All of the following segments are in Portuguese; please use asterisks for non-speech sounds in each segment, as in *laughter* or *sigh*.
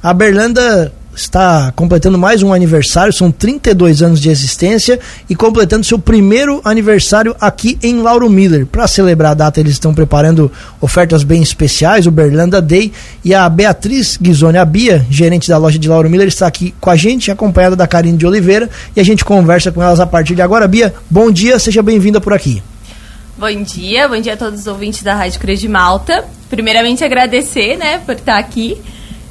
A Berlanda está completando mais um aniversário, são 32 anos de existência e completando seu primeiro aniversário aqui em Lauro Miller. Para celebrar a data, eles estão preparando ofertas bem especiais, o Berlanda Day, e a Beatriz Guizoni, a Bia, gerente da loja de Lauro Miller, está aqui com a gente, acompanhada da Karine de Oliveira, e a gente conversa com elas a partir de agora. Bia, bom dia, seja bem-vinda por aqui. Bom dia, bom dia a todos os ouvintes da Rádio Cruz de Malta. Primeiramente agradecer, né, por estar aqui.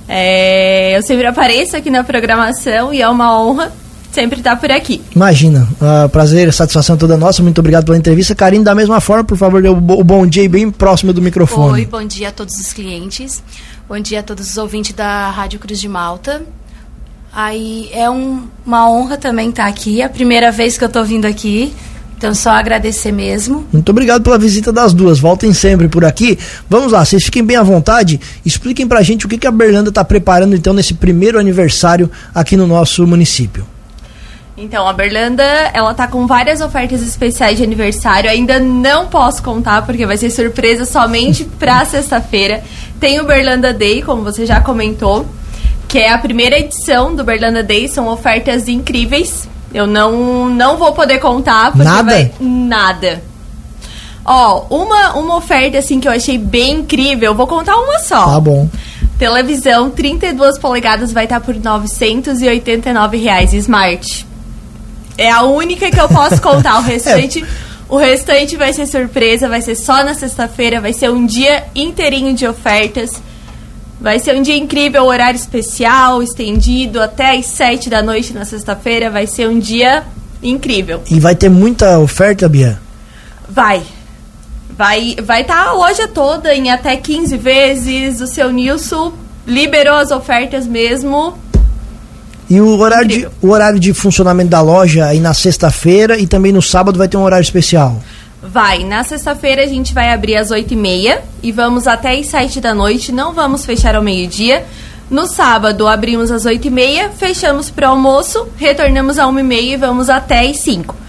É, eu sempre apareço aqui na programação e é uma honra sempre estar por aqui. Imagina, uh, prazer, satisfação toda nossa. Muito obrigado pela entrevista. Karine, da mesma forma, por favor, dê o, o bom dia bem próximo do microfone. Oi, bom dia a todos os clientes. Bom dia a todos os ouvintes da Rádio Cruz de Malta. Aí é um, uma honra também estar aqui. É a primeira vez que eu estou vindo aqui. Então, só agradecer mesmo. Muito obrigado pela visita das duas. Voltem sempre por aqui. Vamos lá, vocês fiquem bem à vontade. Expliquem pra gente o que, que a Berlanda está preparando então nesse primeiro aniversário aqui no nosso município. Então, a Berlanda, ela tá com várias ofertas especiais de aniversário. Ainda não posso contar, porque vai ser surpresa somente *laughs* pra sexta-feira. Tem o Berlanda Day, como você já comentou, que é a primeira edição do Berlanda Day. São ofertas incríveis eu não, não vou poder contar. Porque Nada? Vai, nada. Ó, uma, uma oferta assim que eu achei bem incrível, vou contar uma só. Tá bom. Televisão 32 polegadas vai estar por 989 reais Smart. É a única que eu posso contar. O *laughs* restante, é. o restante vai ser surpresa, vai ser só na sexta-feira, vai ser um dia inteirinho de ofertas. Vai ser um dia incrível, horário especial, estendido até às 7 da noite na sexta-feira. Vai ser um dia incrível. E vai ter muita oferta, Bia? Vai. Vai vai estar tá a loja toda em até 15 vezes. O seu Nilson liberou as ofertas mesmo. E o horário, de, o horário de funcionamento da loja aí na sexta-feira e também no sábado vai ter um horário especial? Vai. Na sexta-feira a gente vai abrir às 8h30 e vamos até às 7 da noite. Não vamos fechar ao meio-dia. No sábado abrimos às 8h30, fechamos para almoço, retornamos às 1h30 e vamos até às 5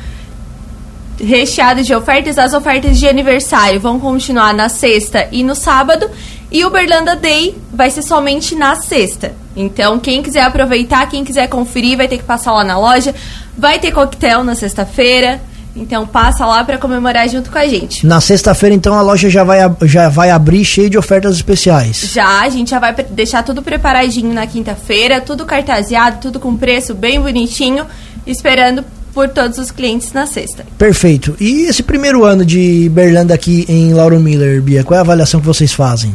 Recheado de ofertas, as ofertas de aniversário vão continuar na sexta e no sábado. E o Berlanda Day vai ser somente na sexta. Então, quem quiser aproveitar, quem quiser conferir, vai ter que passar lá na loja. Vai ter coquetel na sexta-feira. Então passa lá para comemorar junto com a gente. Na sexta-feira, então, a loja já vai, já vai abrir cheio de ofertas especiais. Já, a gente já vai deixar tudo preparadinho na quinta-feira, tudo cartaseado, tudo com preço bem bonitinho, esperando por todos os clientes na sexta. Perfeito. E esse primeiro ano de Berlanda aqui em Lauro Miller, Bia, qual é a avaliação que vocês fazem?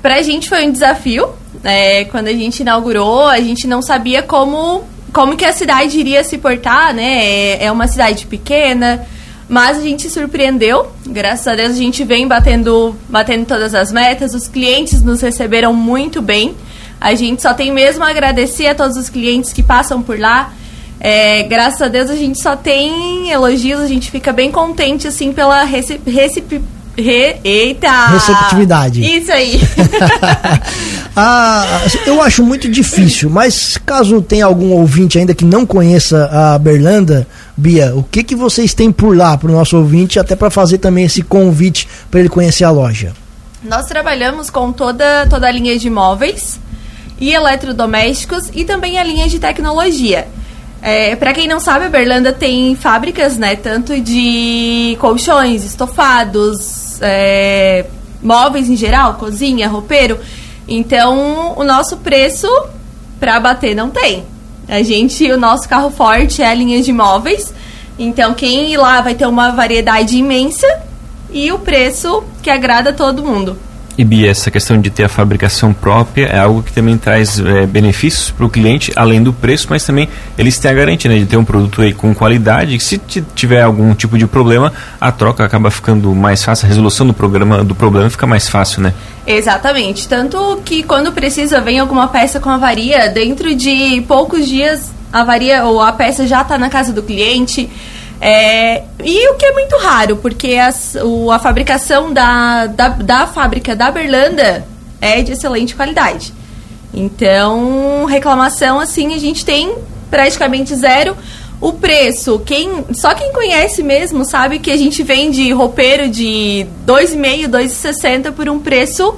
Pra gente foi um desafio. É, quando a gente inaugurou, a gente não sabia como como que a cidade iria se portar, né? É, é uma cidade pequena, mas a gente surpreendeu. Graças a Deus a gente vem batendo, batendo todas as metas. Os clientes nos receberam muito bem. A gente só tem mesmo a agradecer a todos os clientes que passam por lá. É, graças a Deus a gente só tem elogios, a gente fica bem contente assim pela recep Re... Eita! Receptividade. Isso aí. *laughs* ah, eu acho muito difícil, mas caso tenha algum ouvinte ainda que não conheça a Berlanda, Bia, o que, que vocês têm por lá para o nosso ouvinte, até para fazer também esse convite para ele conhecer a loja? Nós trabalhamos com toda, toda a linha de móveis e eletrodomésticos e também a linha de tecnologia. É, para quem não sabe, a Berlanda tem fábricas, né? Tanto de colchões, estofados, é, móveis em geral, cozinha, roupeiro. Então, o nosso preço para bater não tem. A gente, o nosso carro forte é a linha de móveis. Então, quem ir lá vai ter uma variedade imensa e o preço que agrada todo mundo. E Bia, essa questão de ter a fabricação própria é algo que também traz é, benefícios para o cliente, além do preço, mas também eles têm a garantia né, de ter um produto aí com qualidade, que se tiver algum tipo de problema, a troca acaba ficando mais fácil, a resolução do, programa, do problema fica mais fácil, né? Exatamente. Tanto que quando precisa, vem alguma peça com avaria, dentro de poucos dias a avaria ou a peça já está na casa do cliente. É, e o que é muito raro, porque as, o, a fabricação da, da, da fábrica da Berlanda é de excelente qualidade. Então, reclamação assim a gente tem praticamente zero. O preço, quem só quem conhece mesmo sabe que a gente vende roupeiro de 2,5, 2,60 por um preço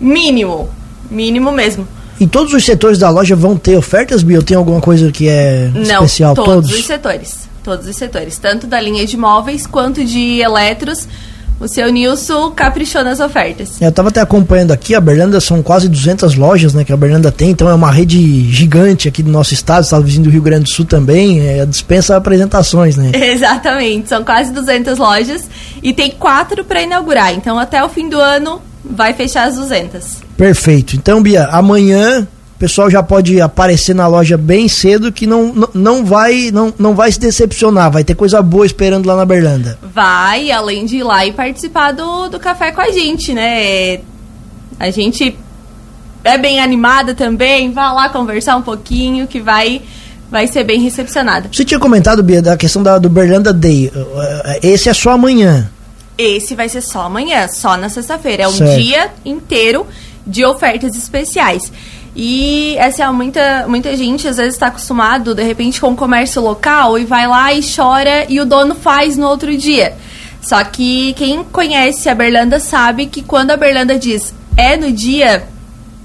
mínimo, mínimo mesmo. E todos os setores da loja vão ter ofertas, Bia? Ou tem alguma coisa que é Não, especial? todos, Todos? os setores. Todos os setores. Tanto da linha de móveis quanto de eletros. O seu Nilson caprichou nas ofertas. Eu estava até acompanhando aqui, a Berlanda são quase 200 lojas né, que a Berlanda tem, então é uma rede gigante aqui do nosso estado, estado vizinho do Rio Grande do Sul também, é, dispensa apresentações, né? *laughs* Exatamente, são quase 200 lojas e tem quatro para inaugurar. Então até o fim do ano vai fechar as 200. Perfeito. Então, Bia, amanhã pessoal já pode aparecer na loja bem cedo que não, não, não, vai, não, não vai se decepcionar, vai ter coisa boa esperando lá na Berlanda. Vai, além de ir lá e participar do, do café com a gente, né? A gente é bem animada também, vá lá conversar um pouquinho que vai vai ser bem recepcionada. Você tinha comentado, Bia, da questão da, do Berlanda Day. Esse é só amanhã. Esse vai ser só amanhã, só na sexta-feira. É um Certo. dia inteiro de ofertas especiais. E essa é muita, muita gente às vezes está acostumado, de repente, com o comércio local e vai lá e chora e o dono faz no outro dia. Só que quem conhece a Berlanda sabe que quando a Berlanda diz é no dia,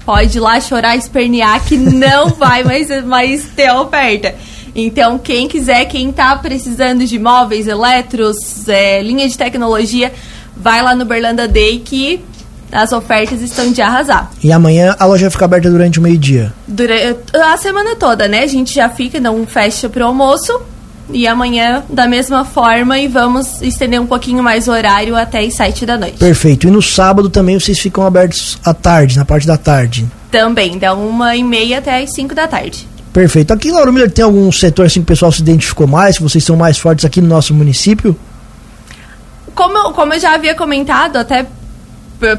pode ir lá chorar, espernear que não *laughs* vai mais, mais ter oferta. Então, quem quiser, quem tá precisando de móveis, eletros, é, linha de tecnologia, vai lá no Berlanda Day que as ofertas estão de arrasar. E amanhã a loja fica aberta durante o meio-dia. Durante a semana toda, né? A gente já fica, não fecha pro almoço. E amanhã, da mesma forma, e vamos estender um pouquinho mais o horário até as 7 da noite. Perfeito. E no sábado também vocês ficam abertos à tarde, na parte da tarde. Também, da uma e meia até as 5 da tarde. Perfeito. Aqui em Lauro Miller tem algum setor assim que o pessoal se identificou mais, que vocês são mais fortes aqui no nosso município? Como, eu- como eu já havia comentado, até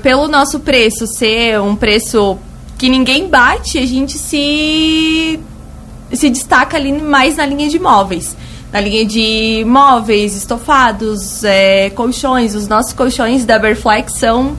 pelo nosso preço ser um preço que ninguém bate, a gente se, se destaca ali mais na linha de móveis. Na linha de móveis, estofados, é, colchões. Os nossos colchões da Berflex são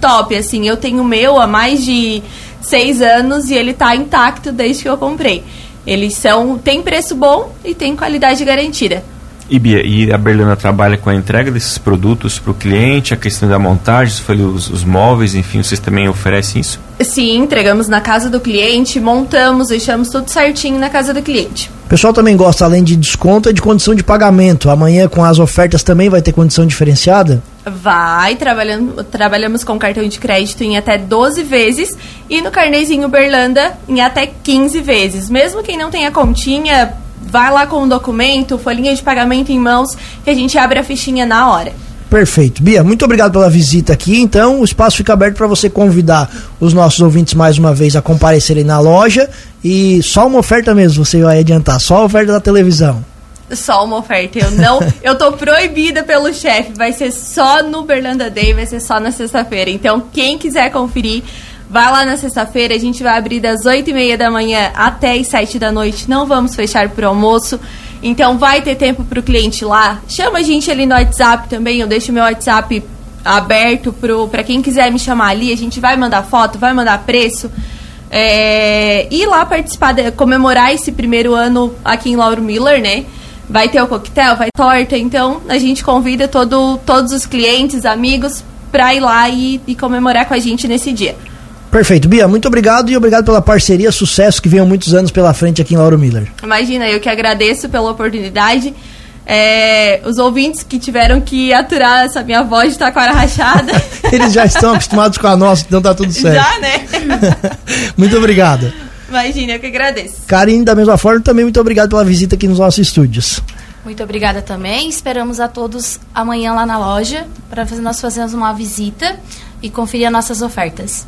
top, assim. Eu tenho o meu há mais de seis anos e ele tá intacto desde que eu comprei. Eles são... Tem preço bom e tem qualidade garantida. E Bia, e a Berlana trabalha com a entrega desses produtos para o cliente, a questão da montagem, os, os móveis, enfim, vocês também oferecem isso? Sim, entregamos na casa do cliente, montamos, deixamos tudo certinho na casa do cliente. O pessoal também gosta, além de desconto, é de condição de pagamento. Amanhã, com as ofertas, também vai ter condição diferenciada? Vai, trabalhando, trabalhamos com cartão de crédito em até 12 vezes e no carnezinho Berlanda em até 15 vezes. Mesmo quem não tenha continha, vai lá com o documento, folhinha de pagamento em mãos, que a gente abre a fichinha na hora. Perfeito. Bia, muito obrigado pela visita aqui. Então, o espaço fica aberto para você convidar os nossos ouvintes mais uma vez a comparecerem na loja. E só uma oferta mesmo, você vai adiantar, só a oferta da televisão. Só uma oferta. Eu não, *laughs* eu tô proibida pelo chefe. Vai ser só no Berlanda Day, vai ser só na sexta-feira. Então, quem quiser conferir, vai lá na sexta-feira. A gente vai abrir das 8 e meia da manhã até as 7 da noite. Não vamos fechar por almoço. Então, vai ter tempo pro cliente ir lá. Chama a gente ali no WhatsApp também. Eu deixo meu WhatsApp aberto pro, pra quem quiser me chamar ali. A gente vai mandar foto, vai mandar preço. É, ir lá participar, de, comemorar esse primeiro ano aqui em Lauro Miller, né? Vai ter o coquetel, vai torta, então a gente convida todo, todos os clientes, amigos, pra ir lá e, e comemorar com a gente nesse dia. Perfeito. Bia, muito obrigado e obrigado pela parceria, sucesso que venham muitos anos pela frente aqui em Lauro Miller. Imagina, eu que agradeço pela oportunidade. É, os ouvintes que tiveram que aturar essa minha voz de taquara rachada. *laughs* Eles já estão acostumados com a nossa, então tá tudo certo. Já, né? *laughs* muito obrigado. Imagina, eu que agradeço. Karine, da mesma forma, também muito obrigado pela visita aqui nos nossos estúdios. Muito obrigada também. Esperamos a todos amanhã lá na loja para nós fazermos uma visita e conferir as nossas ofertas.